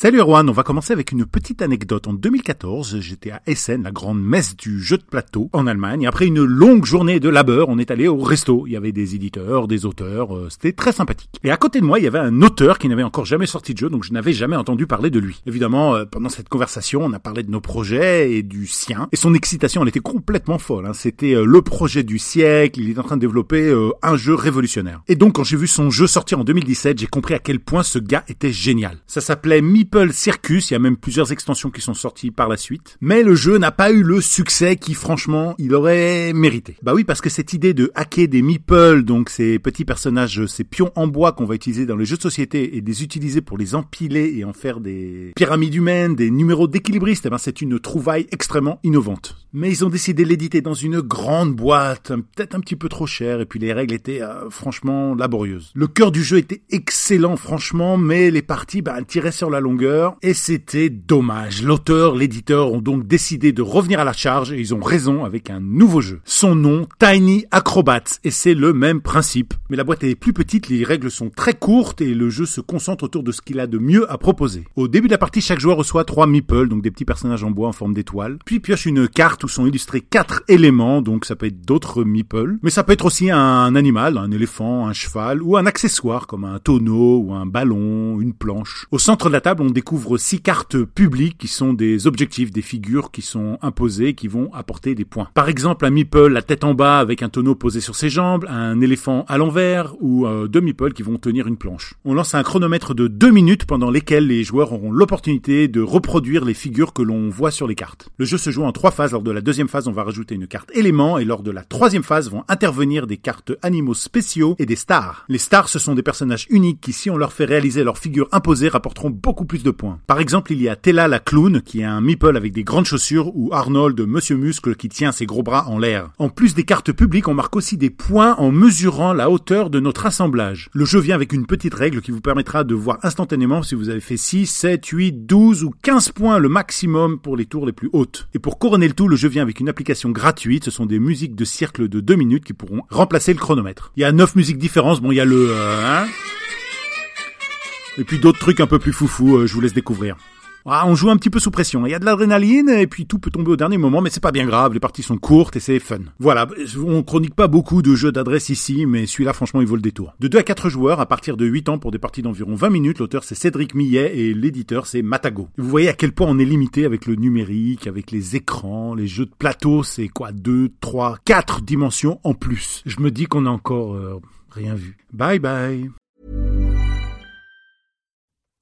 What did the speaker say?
Salut Erwan, on va commencer avec une petite anecdote. En 2014, j'étais à Essen, la grande messe du jeu de plateau en Allemagne. Après une longue journée de labeur, on est allé au resto. Il y avait des éditeurs, des auteurs, euh, c'était très sympathique. Et à côté de moi, il y avait un auteur qui n'avait encore jamais sorti de jeu, donc je n'avais jamais entendu parler de lui. Évidemment, euh, pendant cette conversation, on a parlé de nos projets et du sien. Et son excitation, elle était complètement folle. Hein. C'était euh, le projet du siècle, il est en train de développer un jeu révolutionnaire. Et donc, quand j'ai vu son jeu sortir en 2017, j'ai compris à quel point ce gars était génial. Ça s'appelait Meeple Circus, il y a même plusieurs extensions qui sont sorties par la suite. Mais le jeu n'a pas eu le succès qui franchement il aurait mérité. Bah oui, parce que cette idée de hacker des meeples, donc ces petits personnages, ces pions en bois qu'on va utiliser dans les jeux de société et les utiliser pour les empiler et en faire des pyramides humaines, des numéros d'équilibristes, eh ben c'est une trouvaille extrêmement innovante. Mais ils ont décidé de l'éditer dans une grande boîte, peut-être un petit peu trop cher, et puis les règles étaient euh, franchement laborieuses. Le cœur du jeu était excellent franchement, mais les parties bah, tiraient sur la longueur et c'était dommage. L'auteur, l'éditeur ont donc décidé de revenir à la charge et ils ont raison avec un nouveau jeu. Son nom, Tiny Acrobats, et c'est le même principe. Mais la boîte est plus petite, les règles sont très courtes et le jeu se concentre autour de ce qu'il a de mieux à proposer. Au début de la partie, chaque joueur reçoit trois meeples, donc des petits personnages en bois en forme d'étoile, puis pioche une carte sont illustrés quatre éléments, donc ça peut être d'autres meeples, mais ça peut être aussi un animal, un éléphant, un cheval, ou un accessoire comme un tonneau ou un ballon, une planche. Au centre de la table, on découvre ouvre six cartes publiques qui sont des objectifs, des figures qui sont imposées, qui vont apporter des points. Par exemple, un meeple la tête en bas avec un tonneau posé sur ses jambes, un éléphant à l'envers ou euh, deux meeples qui vont tenir une planche. On lance un chronomètre de deux minutes pendant lesquelles les joueurs auront l'opportunité de reproduire les figures que l'on voit sur les cartes. Le jeu se joue en trois phases. Lors de la deuxième phase, on va rajouter une carte élément et lors de la troisième phase vont intervenir des cartes animaux spéciaux et des stars. Les stars, ce sont des personnages uniques qui, si on leur fait réaliser leur figure imposée, rapporteront beaucoup plus de points. Par exemple, il y a Tella la clown, qui est un meeple avec des grandes chaussures, ou Arnold, Monsieur Muscle, qui tient ses gros bras en l'air. En plus des cartes publiques, on marque aussi des points en mesurant la hauteur de notre assemblage. Le jeu vient avec une petite règle qui vous permettra de voir instantanément si vous avez fait 6, 7, 8, 12 ou 15 points le maximum pour les tours les plus hautes. Et pour couronner le tout, le jeu vient avec une application gratuite, ce sont des musiques de cercle de 2 minutes qui pourront remplacer le chronomètre. Il y a 9 musiques différentes, bon il y a le... Euh, hein et puis d'autres trucs un peu plus foufou, euh, je vous laisse découvrir. Ah, on joue un petit peu sous pression. Il y a de l'adrénaline et puis tout peut tomber au dernier moment, mais c'est pas bien grave. Les parties sont courtes et c'est fun. Voilà, on chronique pas beaucoup de jeux d'adresse ici, mais celui-là, franchement, il vaut le détour. De 2 à 4 joueurs, à partir de 8 ans pour des parties d'environ 20 minutes, l'auteur c'est Cédric Millet et l'éditeur c'est Matago. Vous voyez à quel point on est limité avec le numérique, avec les écrans, les jeux de plateau, c'est quoi 2, 3, 4 dimensions en plus. Je me dis qu'on a encore euh, rien vu. Bye bye.